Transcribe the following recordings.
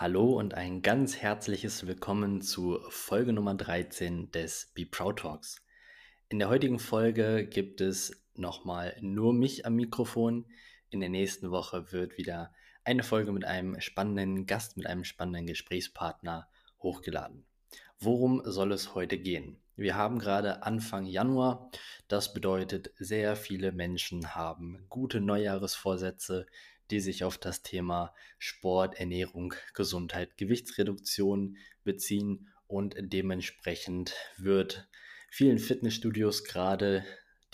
Hallo und ein ganz herzliches Willkommen zu Folge Nummer 13 des Be Proud Talks. In der heutigen Folge gibt es nochmal nur mich am Mikrofon. In der nächsten Woche wird wieder eine Folge mit einem spannenden Gast, mit einem spannenden Gesprächspartner hochgeladen. Worum soll es heute gehen? Wir haben gerade Anfang Januar. Das bedeutet, sehr viele Menschen haben gute Neujahresvorsätze, die sich auf das Thema Sport, Ernährung, Gesundheit, Gewichtsreduktion beziehen und dementsprechend wird vielen Fitnessstudios gerade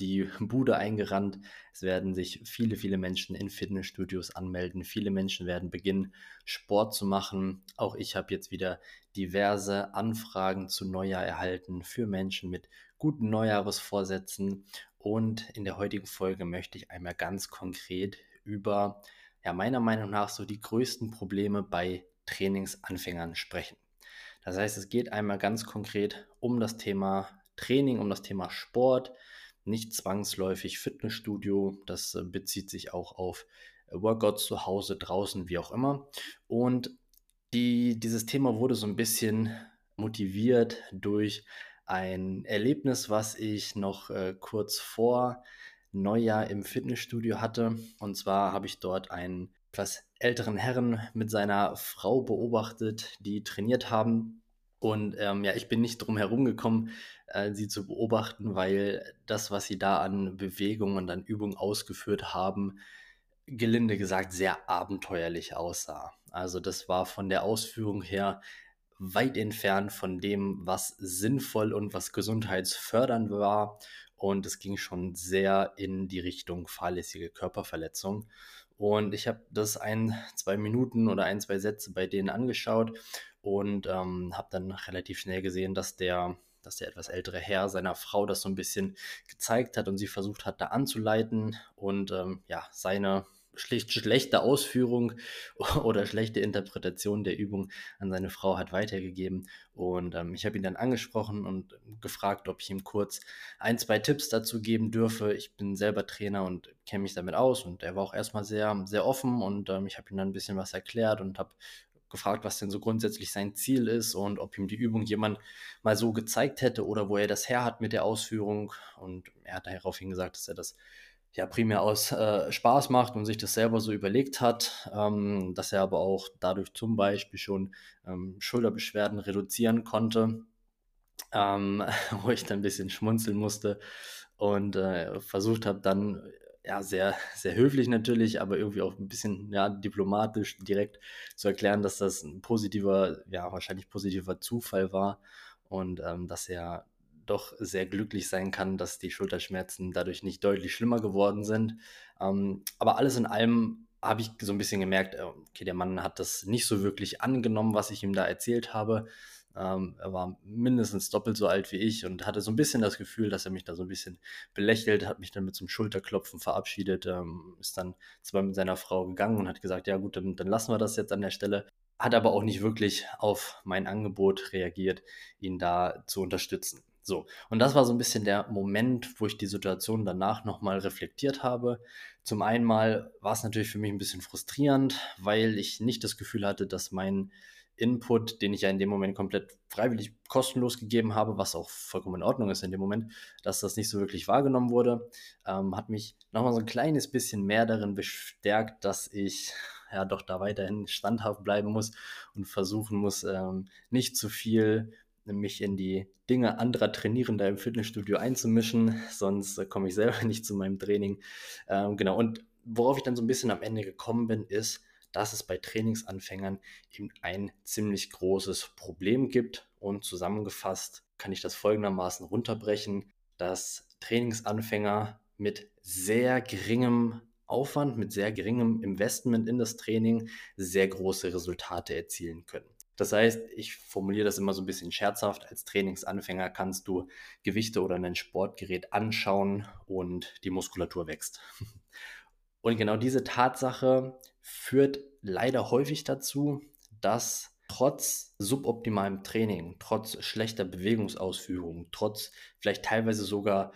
die Bude eingerannt. Es werden sich viele, viele Menschen in Fitnessstudios anmelden. Viele Menschen werden beginnen, Sport zu machen. Auch ich habe jetzt wieder diverse Anfragen zu Neujahr erhalten für Menschen mit guten Neujahresvorsätzen. Und in der heutigen Folge möchte ich einmal ganz konkret über ja meiner Meinung nach so die größten Probleme bei Trainingsanfängern sprechen. Das heißt, es geht einmal ganz konkret um das Thema Training, um das Thema Sport, nicht zwangsläufig Fitnessstudio. Das äh, bezieht sich auch auf äh, Workouts zu Hause, draußen, wie auch immer. Und die, dieses Thema wurde so ein bisschen motiviert durch ein Erlebnis, was ich noch äh, kurz vor Neujahr im Fitnessstudio hatte. Und zwar habe ich dort einen etwas älteren Herren mit seiner Frau beobachtet, die trainiert haben. Und ähm, ja, ich bin nicht drum herum gekommen, äh, sie zu beobachten, weil das, was sie da an Bewegungen und an Übungen ausgeführt haben, gelinde gesagt sehr abenteuerlich aussah. Also das war von der Ausführung her weit entfernt von dem, was sinnvoll und was gesundheitsfördernd war und es ging schon sehr in die Richtung fahrlässige Körperverletzung. Und ich habe das ein, zwei Minuten oder ein, zwei Sätze bei denen angeschaut und ähm, habe dann relativ schnell gesehen, dass der, dass der etwas ältere Herr seiner Frau das so ein bisschen gezeigt hat und sie versucht hat, da anzuleiten und ähm, ja, seine schlicht schlechte Ausführung oder schlechte Interpretation der Übung an seine Frau hat weitergegeben. Und ähm, ich habe ihn dann angesprochen und gefragt, ob ich ihm kurz ein, zwei Tipps dazu geben dürfe. Ich bin selber Trainer und kenne mich damit aus. Und er war auch erstmal sehr, sehr offen und ähm, ich habe ihm dann ein bisschen was erklärt und habe gefragt, was denn so grundsätzlich sein Ziel ist und ob ihm die Übung jemand mal so gezeigt hätte oder wo er das her hat mit der Ausführung. Und er hat daraufhin gesagt, dass er das ja primär aus äh, Spaß macht und sich das selber so überlegt hat, ähm, dass er aber auch dadurch zum Beispiel schon ähm, Schulterbeschwerden reduzieren konnte, ähm, wo ich dann ein bisschen schmunzeln musste und äh, versucht habe dann ja sehr sehr höflich natürlich, aber irgendwie auch ein bisschen ja diplomatisch direkt zu erklären, dass das ein positiver ja wahrscheinlich positiver Zufall war und ähm, dass er doch sehr glücklich sein kann, dass die Schulterschmerzen dadurch nicht deutlich schlimmer geworden sind. Ähm, aber alles in allem habe ich so ein bisschen gemerkt, äh, okay, der Mann hat das nicht so wirklich angenommen, was ich ihm da erzählt habe. Ähm, er war mindestens doppelt so alt wie ich und hatte so ein bisschen das Gefühl, dass er mich da so ein bisschen belächelt, hat mich dann mit so einem Schulterklopfen verabschiedet, ähm, ist dann zwar mit seiner Frau gegangen und hat gesagt, ja gut, dann, dann lassen wir das jetzt an der Stelle hat aber auch nicht wirklich auf mein Angebot reagiert, ihn da zu unterstützen. So, und das war so ein bisschen der Moment, wo ich die Situation danach nochmal reflektiert habe. Zum einen war es natürlich für mich ein bisschen frustrierend, weil ich nicht das Gefühl hatte, dass mein Input, den ich ja in dem Moment komplett freiwillig kostenlos gegeben habe, was auch vollkommen in Ordnung ist in dem Moment, dass das nicht so wirklich wahrgenommen wurde, ähm, hat mich nochmal so ein kleines bisschen mehr darin bestärkt, dass ich ja doch da weiterhin standhaft bleiben muss und versuchen muss, ähm, nicht zu viel mich in die Dinge anderer Trainierender im Fitnessstudio einzumischen, sonst äh, komme ich selber nicht zu meinem Training. Ähm, genau, und worauf ich dann so ein bisschen am Ende gekommen bin, ist, dass es bei Trainingsanfängern eben ein ziemlich großes Problem gibt. Und zusammengefasst kann ich das folgendermaßen runterbrechen, dass Trainingsanfänger mit sehr geringem Aufwand, mit sehr geringem Investment in das Training sehr große Resultate erzielen können. Das heißt, ich formuliere das immer so ein bisschen scherzhaft. Als Trainingsanfänger kannst du Gewichte oder ein Sportgerät anschauen und die Muskulatur wächst. Und genau diese Tatsache führt leider häufig dazu, dass trotz suboptimalem Training, trotz schlechter Bewegungsausführung, trotz vielleicht teilweise sogar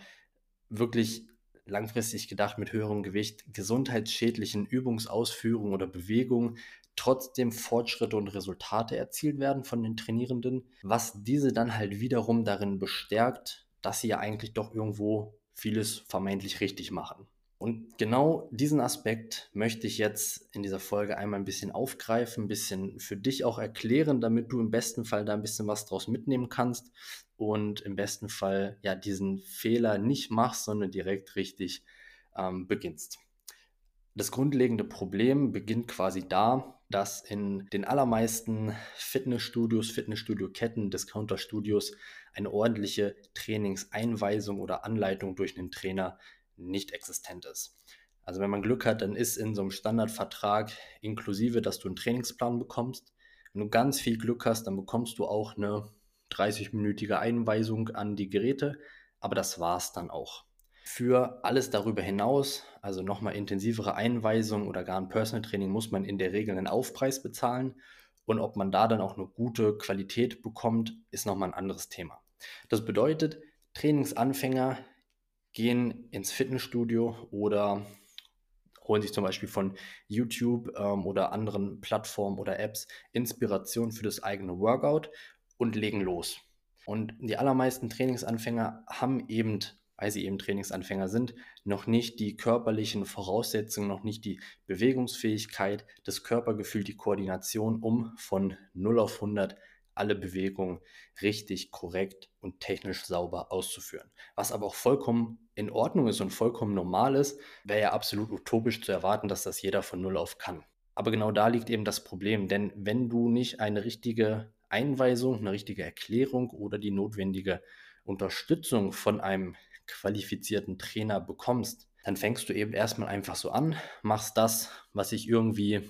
wirklich langfristig gedacht mit höherem Gewicht, gesundheitsschädlichen Übungsausführungen oder Bewegungen trotzdem Fortschritte und Resultate erzielt werden von den Trainierenden, was diese dann halt wiederum darin bestärkt, dass sie ja eigentlich doch irgendwo vieles vermeintlich richtig machen. Und genau diesen Aspekt möchte ich jetzt in dieser Folge einmal ein bisschen aufgreifen, ein bisschen für dich auch erklären, damit du im besten Fall da ein bisschen was draus mitnehmen kannst und im besten Fall ja diesen Fehler nicht machst, sondern direkt richtig ähm, beginnst. Das grundlegende Problem beginnt quasi da, dass in den allermeisten Fitnessstudios, Fitnessstudio-Ketten, Discounter-Studios eine ordentliche Trainingseinweisung oder Anleitung durch einen Trainer nicht existent ist. Also wenn man Glück hat, dann ist in so einem Standardvertrag inklusive, dass du einen Trainingsplan bekommst. Wenn du ganz viel Glück hast, dann bekommst du auch eine 30-minütige Einweisung an die Geräte, aber das war es dann auch. Für alles darüber hinaus, also nochmal intensivere Einweisungen oder gar ein Personal Training, muss man in der Regel einen Aufpreis bezahlen. Und ob man da dann auch eine gute Qualität bekommt, ist nochmal ein anderes Thema. Das bedeutet, Trainingsanfänger gehen ins Fitnessstudio oder holen sich zum Beispiel von YouTube ähm, oder anderen Plattformen oder Apps Inspiration für das eigene Workout und legen los. Und die allermeisten Trainingsanfänger haben eben, weil sie eben Trainingsanfänger sind, noch nicht die körperlichen Voraussetzungen, noch nicht die Bewegungsfähigkeit, das Körpergefühl, die Koordination, um von 0 auf 100 alle Bewegungen richtig, korrekt und technisch sauber auszuführen. Was aber auch vollkommen in Ordnung ist und vollkommen normal ist, wäre ja absolut utopisch zu erwarten, dass das jeder von Null auf kann. Aber genau da liegt eben das Problem, denn wenn du nicht eine richtige Einweisung, eine richtige Erklärung oder die notwendige Unterstützung von einem qualifizierten Trainer bekommst, dann fängst du eben erstmal einfach so an, machst das, was sich irgendwie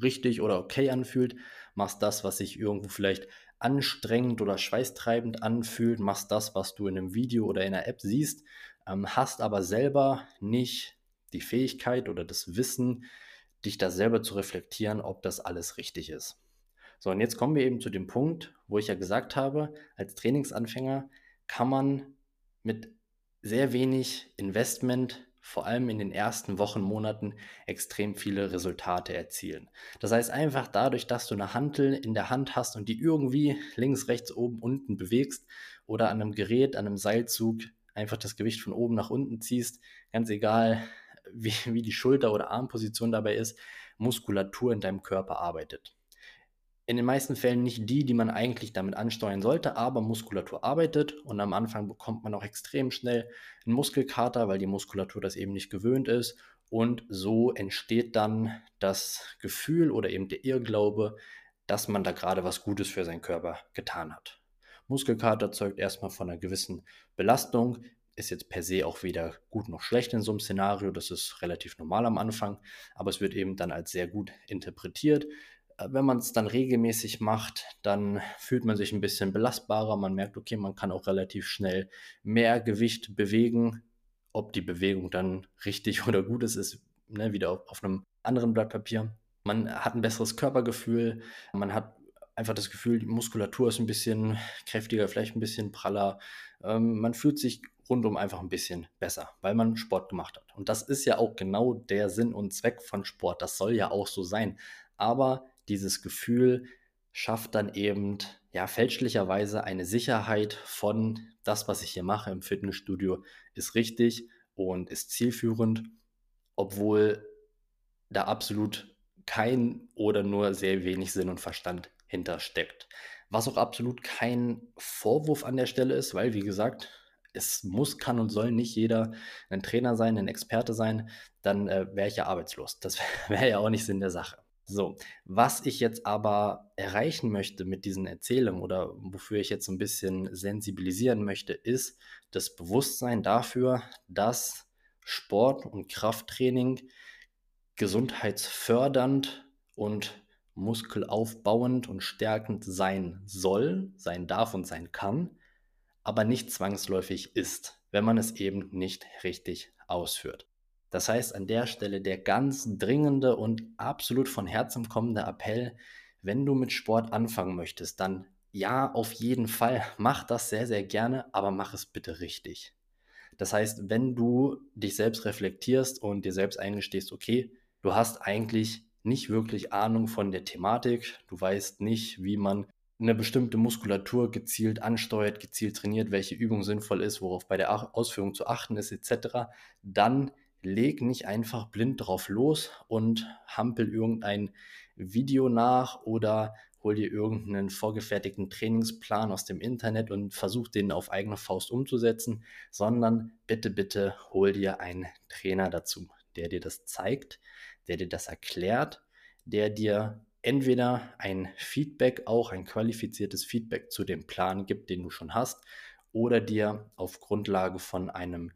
richtig oder okay anfühlt, machst das, was sich irgendwo vielleicht anstrengend oder schweißtreibend anfühlt, machst das, was du in einem Video oder in einer App siehst, ähm, hast aber selber nicht die Fähigkeit oder das Wissen, dich da selber zu reflektieren, ob das alles richtig ist. So, und jetzt kommen wir eben zu dem Punkt, wo ich ja gesagt habe, als Trainingsanfänger kann man mit sehr wenig Investment vor allem in den ersten Wochen, Monaten extrem viele Resultate erzielen. Das heißt einfach dadurch, dass du eine Hantel in der Hand hast und die irgendwie links, rechts, oben, unten bewegst oder an einem Gerät, an einem Seilzug einfach das Gewicht von oben nach unten ziehst, ganz egal wie, wie die Schulter- oder Armposition dabei ist, Muskulatur in deinem Körper arbeitet in den meisten Fällen nicht die, die man eigentlich damit ansteuern sollte, aber Muskulatur arbeitet und am Anfang bekommt man auch extrem schnell einen Muskelkater, weil die Muskulatur das eben nicht gewöhnt ist und so entsteht dann das Gefühl oder eben der Irrglaube, dass man da gerade was Gutes für seinen Körper getan hat. Muskelkater zeugt erstmal von einer gewissen Belastung, ist jetzt per se auch weder gut noch schlecht in so einem Szenario, das ist relativ normal am Anfang, aber es wird eben dann als sehr gut interpretiert wenn man es dann regelmäßig macht, dann fühlt man sich ein bisschen belastbarer. Man merkt, okay, man kann auch relativ schnell mehr Gewicht bewegen. Ob die Bewegung dann richtig oder gut ist, ist ne, wieder auf, auf einem anderen Blatt Papier. Man hat ein besseres Körpergefühl. Man hat einfach das Gefühl, die Muskulatur ist ein bisschen kräftiger, vielleicht ein bisschen praller. Ähm, man fühlt sich rundum einfach ein bisschen besser, weil man Sport gemacht hat. Und das ist ja auch genau der Sinn und Zweck von Sport. Das soll ja auch so sein. Aber dieses Gefühl schafft dann eben ja fälschlicherweise eine Sicherheit von das, was ich hier mache im Fitnessstudio, ist richtig und ist zielführend, obwohl da absolut kein oder nur sehr wenig Sinn und Verstand hintersteckt. Was auch absolut kein Vorwurf an der Stelle ist, weil wie gesagt, es muss, kann und soll nicht jeder ein Trainer sein, ein Experte sein, dann äh, wäre ich ja arbeitslos. Das wäre ja auch nicht Sinn der Sache. So, was ich jetzt aber erreichen möchte mit diesen Erzählungen oder wofür ich jetzt ein bisschen sensibilisieren möchte, ist das Bewusstsein dafür, dass Sport und Krafttraining gesundheitsfördernd und muskelaufbauend und stärkend sein soll, sein darf und sein kann, aber nicht zwangsläufig ist, wenn man es eben nicht richtig ausführt. Das heißt, an der Stelle der ganz dringende und absolut von Herzen kommende Appell, wenn du mit Sport anfangen möchtest, dann ja, auf jeden Fall, mach das sehr, sehr gerne, aber mach es bitte richtig. Das heißt, wenn du dich selbst reflektierst und dir selbst eingestehst, okay, du hast eigentlich nicht wirklich Ahnung von der Thematik, du weißt nicht, wie man eine bestimmte Muskulatur gezielt ansteuert, gezielt trainiert, welche Übung sinnvoll ist, worauf bei der Ausführung zu achten ist, etc., dann leg nicht einfach blind drauf los und hampel irgendein Video nach oder hol dir irgendeinen vorgefertigten Trainingsplan aus dem Internet und versuch den auf eigene Faust umzusetzen, sondern bitte, bitte hol dir einen Trainer dazu, der dir das zeigt, der dir das erklärt, der dir entweder ein Feedback, auch ein qualifiziertes Feedback zu dem Plan gibt, den du schon hast, oder dir auf Grundlage von einem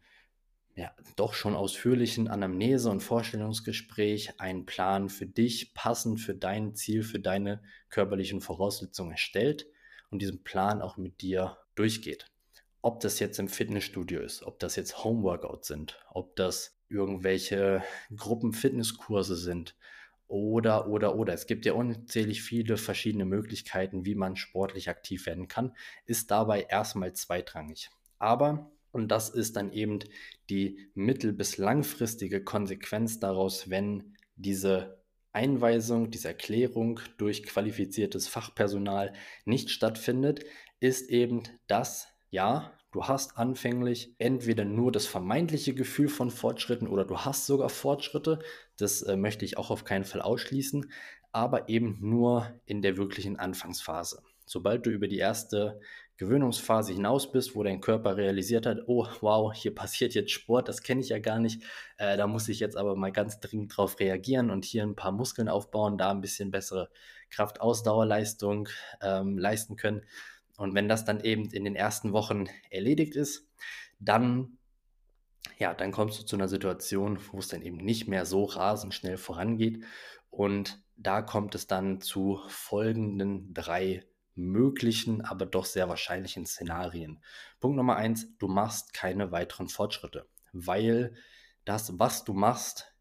ja, doch schon ausführlichen Anamnese- und Vorstellungsgespräch einen Plan für dich, passend für dein Ziel, für deine körperlichen Voraussetzungen erstellt und diesen Plan auch mit dir durchgeht. Ob das jetzt im Fitnessstudio ist, ob das jetzt Homeworkouts sind, ob das irgendwelche Gruppenfitnesskurse sind oder, oder, oder. Es gibt ja unzählig viele verschiedene Möglichkeiten, wie man sportlich aktiv werden kann, ist dabei erstmal zweitrangig. Aber und das ist dann eben die mittel- bis langfristige Konsequenz daraus, wenn diese Einweisung, diese Erklärung durch qualifiziertes Fachpersonal nicht stattfindet, ist eben das, ja, du hast anfänglich entweder nur das vermeintliche Gefühl von Fortschritten oder du hast sogar Fortschritte, das äh, möchte ich auch auf keinen Fall ausschließen, aber eben nur in der wirklichen Anfangsphase. Sobald du über die erste Gewöhnungsphase hinaus bist, wo dein Körper realisiert hat, oh wow, hier passiert jetzt Sport, das kenne ich ja gar nicht, äh, da muss ich jetzt aber mal ganz dringend drauf reagieren und hier ein paar Muskeln aufbauen, da ein bisschen bessere Kraftausdauerleistung ähm, leisten können. Und wenn das dann eben in den ersten Wochen erledigt ist, dann ja, dann kommst du zu einer Situation, wo es dann eben nicht mehr so rasend schnell vorangeht. Und da kommt es dann zu folgenden drei möglichen, aber doch sehr wahrscheinlichen Szenarien. Punkt Nummer eins, du machst keine weiteren Fortschritte, weil das, was du machst,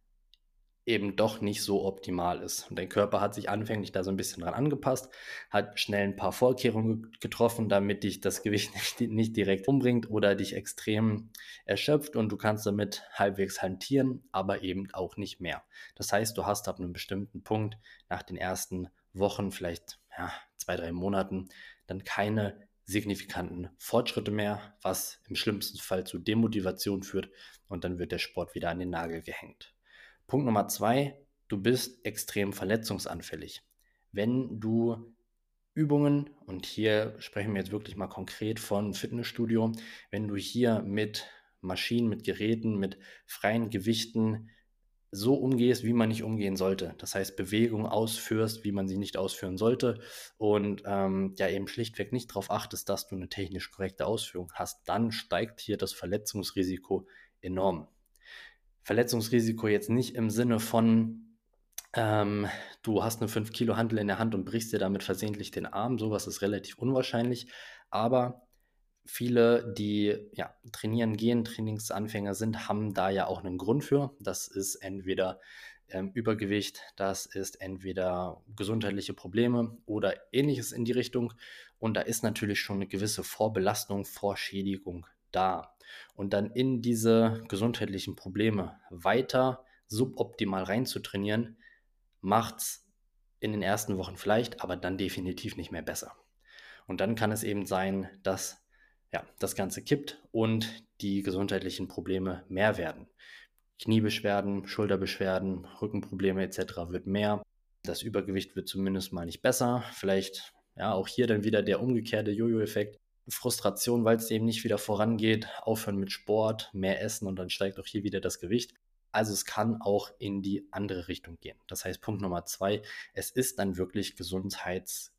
eben doch nicht so optimal ist. Und dein Körper hat sich anfänglich da so ein bisschen dran angepasst, hat schnell ein paar Vorkehrungen getroffen, damit dich das Gewicht nicht, nicht direkt umbringt oder dich extrem erschöpft und du kannst damit halbwegs hantieren, aber eben auch nicht mehr. Das heißt, du hast ab einem bestimmten Punkt nach den ersten Wochen, vielleicht ja, zwei, drei Monaten dann keine signifikanten Fortschritte mehr, was im schlimmsten Fall zu Demotivation führt und dann wird der Sport wieder an den Nagel gehängt. Punkt Nummer zwei, du bist extrem verletzungsanfällig. Wenn du Übungen, und hier sprechen wir jetzt wirklich mal konkret von Fitnessstudio, wenn du hier mit Maschinen, mit Geräten, mit freien Gewichten so umgehst, wie man nicht umgehen sollte. Das heißt, Bewegung ausführst, wie man sie nicht ausführen sollte und ähm, ja eben schlichtweg nicht darauf achtest, dass du eine technisch korrekte Ausführung hast, dann steigt hier das Verletzungsrisiko enorm. Verletzungsrisiko jetzt nicht im Sinne von, ähm, du hast eine 5 Kilo Handel in der Hand und brichst dir damit versehentlich den Arm, sowas ist relativ unwahrscheinlich, aber viele, die ja, trainieren gehen, Trainingsanfänger sind, haben da ja auch einen Grund für. Das ist entweder ähm, Übergewicht, das ist entweder gesundheitliche Probleme oder ähnliches in die Richtung. Und da ist natürlich schon eine gewisse Vorbelastung, Vorschädigung da. Und dann in diese gesundheitlichen Probleme weiter suboptimal reinzutrainieren, macht es in den ersten Wochen vielleicht, aber dann definitiv nicht mehr besser. Und dann kann es eben sein, dass ja, das Ganze kippt und die gesundheitlichen Probleme mehr werden. Kniebeschwerden, Schulterbeschwerden, Rückenprobleme etc. wird mehr. Das Übergewicht wird zumindest mal nicht besser. Vielleicht ja auch hier dann wieder der umgekehrte Jojo-Effekt. Frustration, weil es eben nicht wieder vorangeht, aufhören mit Sport, mehr essen und dann steigt auch hier wieder das Gewicht. Also es kann auch in die andere Richtung gehen. Das heißt, Punkt Nummer zwei, es ist dann wirklich gesundheits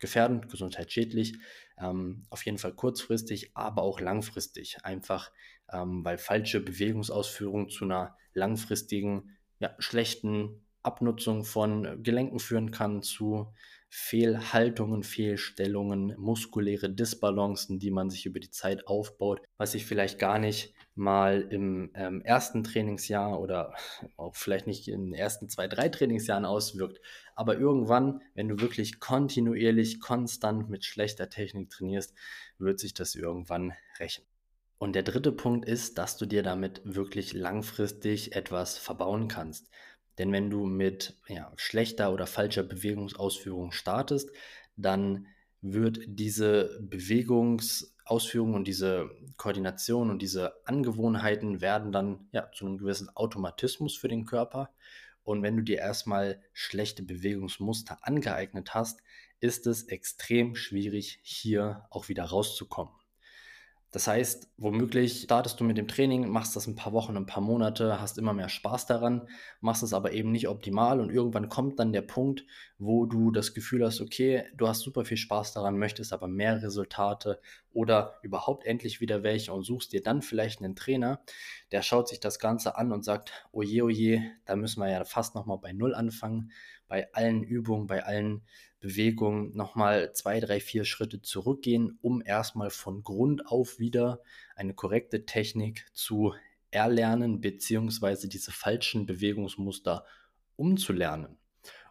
gefährdend, gesundheitsschädlich. Ähm, auf jeden Fall kurzfristig, aber auch langfristig. Einfach, ähm, weil falsche Bewegungsausführung zu einer langfristigen, ja, schlechten Abnutzung von Gelenken führen kann, zu Fehlhaltungen, Fehlstellungen, muskuläre Disbalancen, die man sich über die Zeit aufbaut, was sich vielleicht gar nicht mal im ähm, ersten Trainingsjahr oder auch vielleicht nicht in den ersten zwei, drei Trainingsjahren auswirkt. Aber irgendwann, wenn du wirklich kontinuierlich, konstant mit schlechter Technik trainierst, wird sich das irgendwann rächen. Und der dritte Punkt ist, dass du dir damit wirklich langfristig etwas verbauen kannst. Denn wenn du mit ja, schlechter oder falscher Bewegungsausführung startest, dann wird diese Bewegungsausführung und diese Koordination und diese Angewohnheiten werden dann ja zu einem gewissen Automatismus für den Körper. Und wenn du dir erstmal schlechte Bewegungsmuster angeeignet hast, ist es extrem schwierig, hier auch wieder rauszukommen. Das heißt, womöglich startest du mit dem Training, machst das ein paar Wochen, ein paar Monate, hast immer mehr Spaß daran, machst es aber eben nicht optimal und irgendwann kommt dann der Punkt, wo du das Gefühl hast, okay, du hast super viel Spaß daran, möchtest aber mehr Resultate oder überhaupt endlich wieder welche und suchst dir dann vielleicht einen Trainer, der schaut sich das Ganze an und sagt, oje, oje, da müssen wir ja fast nochmal bei Null anfangen, bei allen Übungen, bei allen Bewegung nochmal zwei, drei, vier Schritte zurückgehen, um erstmal von Grund auf wieder eine korrekte Technik zu erlernen, beziehungsweise diese falschen Bewegungsmuster umzulernen.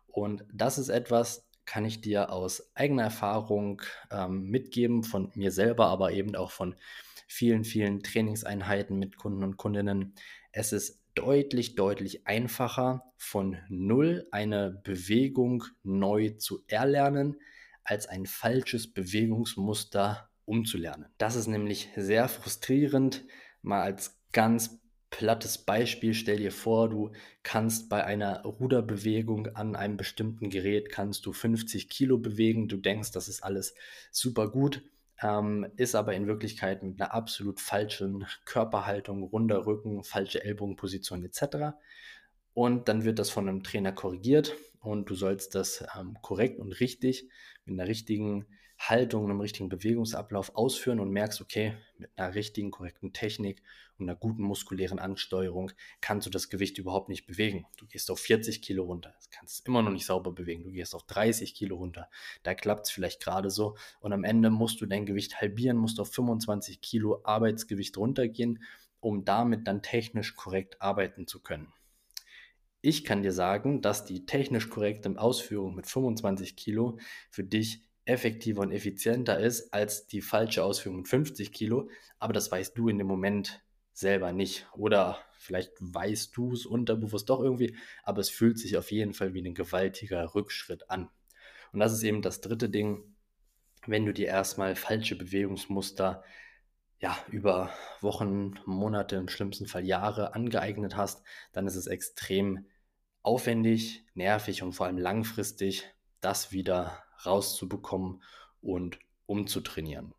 Und das ist etwas, kann ich dir aus eigener Erfahrung ähm, mitgeben, von mir selber, aber eben auch von vielen, vielen Trainingseinheiten mit Kunden und Kundinnen. Es ist deutlich, deutlich einfacher, von Null eine Bewegung neu zu erlernen, als ein falsches Bewegungsmuster umzulernen. Das ist nämlich sehr frustrierend. Mal als ganz plattes Beispiel, stell dir vor, du kannst bei einer Ruderbewegung an einem bestimmten Gerät kannst du 50 Kilo bewegen. Du denkst, das ist alles super gut ähm, ist aber in Wirklichkeit mit einer absolut falschen Körperhaltung, runder Rücken, falsche Ellbogenposition etc. Und dann wird das von einem Trainer korrigiert und du sollst das ähm, korrekt und richtig mit einer richtigen Haltung, einem richtigen Bewegungsablauf ausführen und merkst, okay, mit einer richtigen, korrekten Technik und einer guten muskulären Ansteuerung kannst du das Gewicht überhaupt nicht bewegen. Du gehst auf 40 Kilo runter, das kannst du immer noch nicht sauber bewegen. Du gehst auf 30 Kilo runter, da klappt es vielleicht gerade so und am Ende musst du dein Gewicht halbieren, musst auf 25 Kilo Arbeitsgewicht runtergehen, um damit dann technisch korrekt arbeiten zu können. Ich kann dir sagen, dass die technisch korrekte Ausführung mit 25 Kilo für dich effektiver und effizienter ist als die falsche Ausführung mit 50 Kilo, aber das weißt du in dem Moment selber nicht. Oder vielleicht weißt du es unterbewusst doch irgendwie, aber es fühlt sich auf jeden Fall wie ein gewaltiger Rückschritt an. Und das ist eben das dritte Ding, wenn du dir erstmal falsche Bewegungsmuster ja, über Wochen, Monate, im schlimmsten Fall Jahre angeeignet hast, dann ist es extrem aufwendig, nervig und vor allem langfristig, das wieder rauszubekommen und umzutrainieren.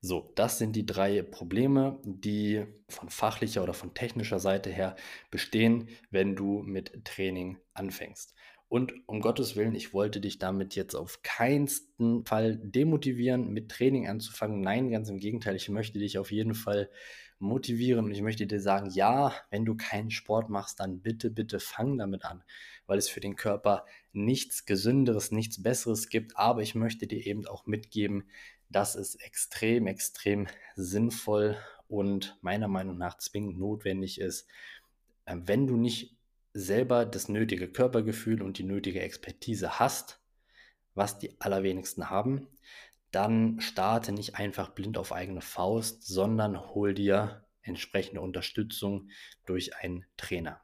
So, das sind die drei Probleme, die von fachlicher oder von technischer Seite her bestehen, wenn du mit Training anfängst. Und um Gottes Willen, ich wollte dich damit jetzt auf keinsten Fall demotivieren, mit Training anzufangen. Nein, ganz im Gegenteil, ich möchte dich auf jeden Fall motivieren und ich möchte dir sagen, ja, wenn du keinen Sport machst, dann bitte, bitte fang damit an, weil es für den Körper nichts Gesünderes, nichts Besseres gibt. Aber ich möchte dir eben auch mitgeben, dass es extrem, extrem sinnvoll und meiner Meinung nach zwingend notwendig ist, äh, wenn du nicht selber das nötige Körpergefühl und die nötige Expertise hast, was die allerwenigsten haben, dann starte nicht einfach blind auf eigene Faust, sondern hol dir entsprechende Unterstützung durch einen Trainer.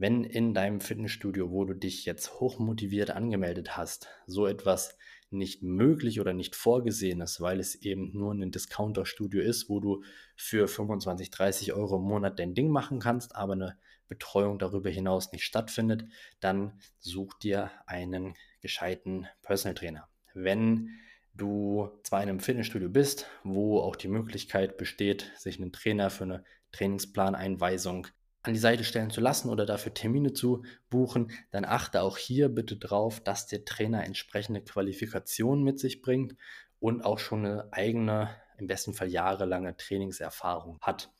Wenn in deinem Fitnessstudio, wo du dich jetzt hochmotiviert angemeldet hast, so etwas nicht möglich oder nicht vorgesehen ist, weil es eben nur ein Discounter-Studio ist, wo du für 25, 30 Euro im Monat dein Ding machen kannst, aber eine Betreuung darüber hinaus nicht stattfindet, dann such dir einen gescheiten Personal Trainer. Wenn du zwar in einem Fitnessstudio bist, wo auch die Möglichkeit besteht, sich einen Trainer für eine Trainingsplaneinweisung an die Seite stellen zu lassen oder dafür Termine zu buchen, dann achte auch hier bitte darauf, dass der Trainer entsprechende Qualifikationen mit sich bringt und auch schon eine eigene, im besten Fall jahrelange Trainingserfahrung hat.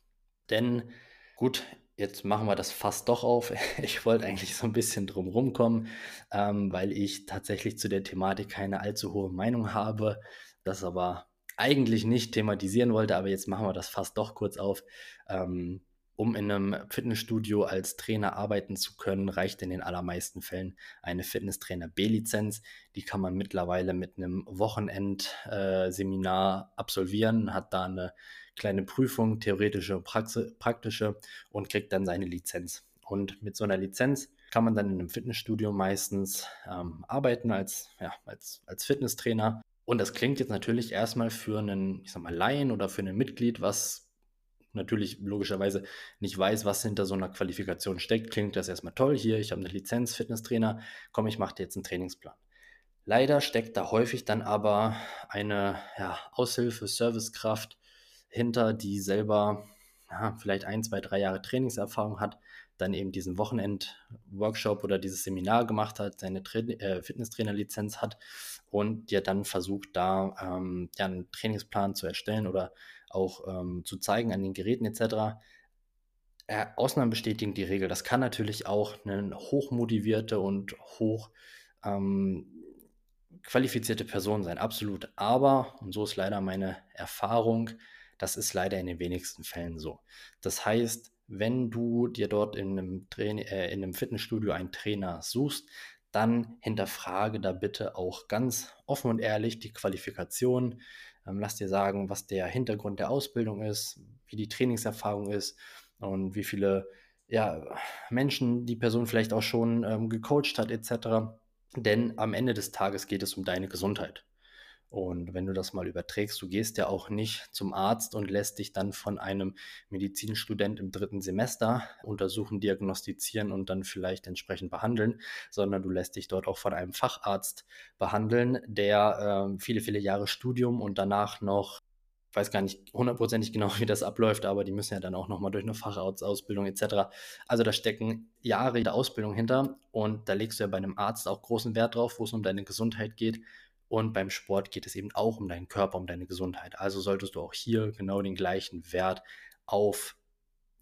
Denn gut, jetzt machen wir das fast doch auf. Ich wollte eigentlich so ein bisschen drum rumkommen, ähm, weil ich tatsächlich zu der Thematik keine allzu hohe Meinung habe, das aber eigentlich nicht thematisieren wollte, aber jetzt machen wir das fast doch kurz auf. Ähm, um in einem Fitnessstudio als Trainer arbeiten zu können, reicht in den allermeisten Fällen eine Fitnesstrainer B-Lizenz. Die kann man mittlerweile mit einem Wochenendseminar absolvieren, hat da eine kleine Prüfung, theoretische und praktische, und kriegt dann seine Lizenz. Und mit so einer Lizenz kann man dann in einem Fitnessstudio meistens ähm, arbeiten als, ja, als, als Fitnesstrainer. Und das klingt jetzt natürlich erstmal für einen, ich sag mal, Laien oder für ein Mitglied, was natürlich logischerweise nicht weiß, was hinter so einer Qualifikation steckt, klingt das erstmal toll. Hier, ich habe eine Lizenz, Fitnesstrainer, komm, ich mache dir jetzt einen Trainingsplan. Leider steckt da häufig dann aber eine ja, Aushilfe, Servicekraft hinter, die selber ja, vielleicht ein, zwei, drei Jahre Trainingserfahrung hat, dann eben diesen Wochenend-Workshop oder dieses Seminar gemacht hat, seine äh, Fitnesstrainer-Lizenz hat und dir dann versucht, da ähm, ja, einen Trainingsplan zu erstellen oder auch ähm, zu zeigen an den Geräten etc. Äh, Ausnahmen bestätigen die Regel. Das kann natürlich auch eine hochmotivierte und hoch ähm, qualifizierte Person sein, absolut. Aber, und so ist leider meine Erfahrung, das ist leider in den wenigsten Fällen so. Das heißt, wenn du dir dort in einem, Train äh, in einem Fitnessstudio einen Trainer suchst, dann hinterfrage da bitte auch ganz offen und ehrlich die Qualifikation. Ähm, lass dir sagen, was der Hintergrund der Ausbildung ist, wie die Trainingserfahrung ist und wie viele ja, Menschen die Person vielleicht auch schon ähm, gecoacht hat etc. Denn am Ende des Tages geht es um deine Gesundheit. Und wenn du das mal überträgst, du gehst ja auch nicht zum Arzt und lässt dich dann von einem Medizinstudent im dritten Semester untersuchen, diagnostizieren und dann vielleicht entsprechend behandeln, sondern du lässt dich dort auch von einem Facharzt behandeln, der äh, viele, viele Jahre Studium und danach noch ich weiß gar nicht hundertprozentig genau, wie das abläuft, aber die müssen ja dann auch nochmal durch eine Facharztausbildung etc. Also da stecken Jahre der Ausbildung hinter und da legst du ja bei einem Arzt auch großen Wert drauf, wo es um deine Gesundheit geht. Und beim Sport geht es eben auch um deinen Körper, um deine Gesundheit. Also solltest du auch hier genau den gleichen Wert auf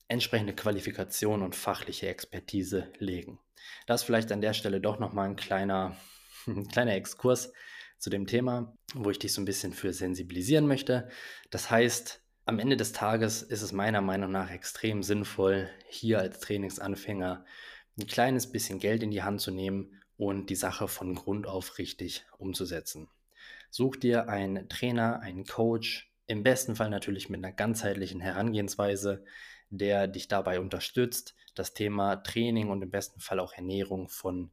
entsprechende Qualifikation und fachliche Expertise legen. Das vielleicht an der Stelle doch nochmal ein kleiner, ein kleiner Exkurs zu dem Thema, wo ich dich so ein bisschen für sensibilisieren möchte. Das heißt, am Ende des Tages ist es meiner Meinung nach extrem sinnvoll, hier als Trainingsanfänger ein kleines bisschen Geld in die Hand zu nehmen und die Sache von Grund auf richtig umzusetzen. Such dir einen Trainer, einen Coach, im besten Fall natürlich mit einer ganzheitlichen Herangehensweise, der dich dabei unterstützt, das Thema Training und im besten Fall auch Ernährung von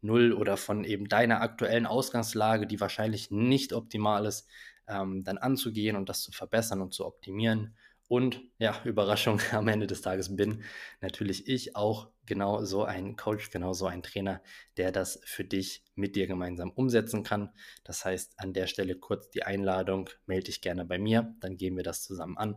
null oder von eben deiner aktuellen Ausgangslage, die wahrscheinlich nicht optimal ist, ähm, dann anzugehen und das zu verbessern und zu optimieren und ja, Überraschung am Ende des Tages bin natürlich ich auch genau so ein Coach, genau so ein Trainer, der das für dich mit dir gemeinsam umsetzen kann. Das heißt, an der Stelle kurz die Einladung, melde dich gerne bei mir, dann gehen wir das zusammen an.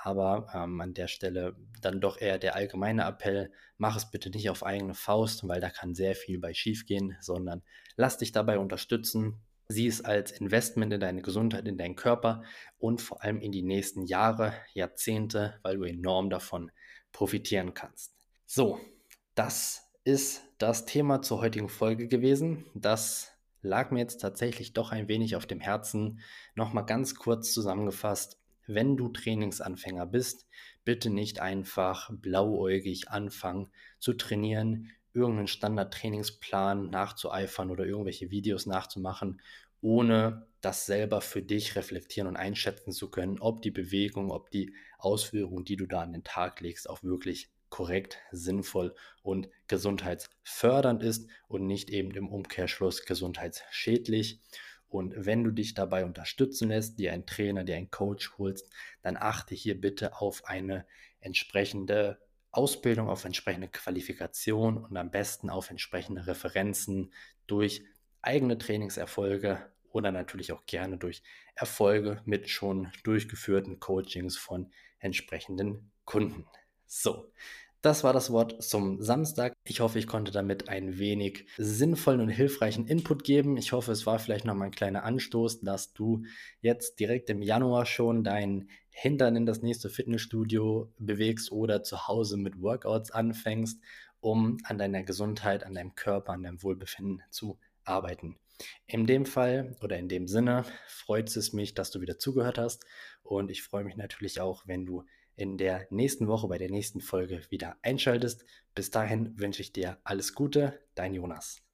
Aber ähm, an der Stelle dann doch eher der allgemeine Appell, mach es bitte nicht auf eigene Faust, weil da kann sehr viel bei schief gehen, sondern lass dich dabei unterstützen, Sieh es als Investment in deine Gesundheit, in deinen Körper und vor allem in die nächsten Jahre, Jahrzehnte, weil du enorm davon profitieren kannst. So, das ist das Thema zur heutigen Folge gewesen. Das lag mir jetzt tatsächlich doch ein wenig auf dem Herzen. Nochmal ganz kurz zusammengefasst. Wenn du Trainingsanfänger bist, bitte nicht einfach blauäugig anfangen zu trainieren, irgendeinen Standard-Trainingsplan nachzueifern oder irgendwelche Videos nachzumachen, ohne das selber für dich reflektieren und einschätzen zu können, ob die Bewegung, ob die Ausführung, die du da an den Tag legst, auch wirklich korrekt, sinnvoll und gesundheitsfördernd ist und nicht eben im Umkehrschluss gesundheitsschädlich. Und wenn du dich dabei unterstützen lässt, dir einen Trainer, dir einen Coach holst, dann achte hier bitte auf eine entsprechende Ausbildung, auf entsprechende Qualifikation und am besten auf entsprechende Referenzen durch eigene Trainingserfolge oder natürlich auch gerne durch Erfolge mit schon durchgeführten Coachings von entsprechenden Kunden. So, das war das Wort zum Samstag. Ich hoffe, ich konnte damit ein wenig sinnvollen und hilfreichen Input geben. Ich hoffe, es war vielleicht nochmal ein kleiner Anstoß, dass du jetzt direkt im Januar schon deinen Hintern in das nächste Fitnessstudio bewegst oder zu Hause mit Workouts anfängst, um an deiner Gesundheit, an deinem Körper, an deinem Wohlbefinden zu arbeiten. In dem Fall oder in dem Sinne freut es mich, dass du wieder zugehört hast und ich freue mich natürlich auch, wenn du in der nächsten Woche bei der nächsten Folge wieder einschaltest. Bis dahin wünsche ich dir alles Gute, dein Jonas.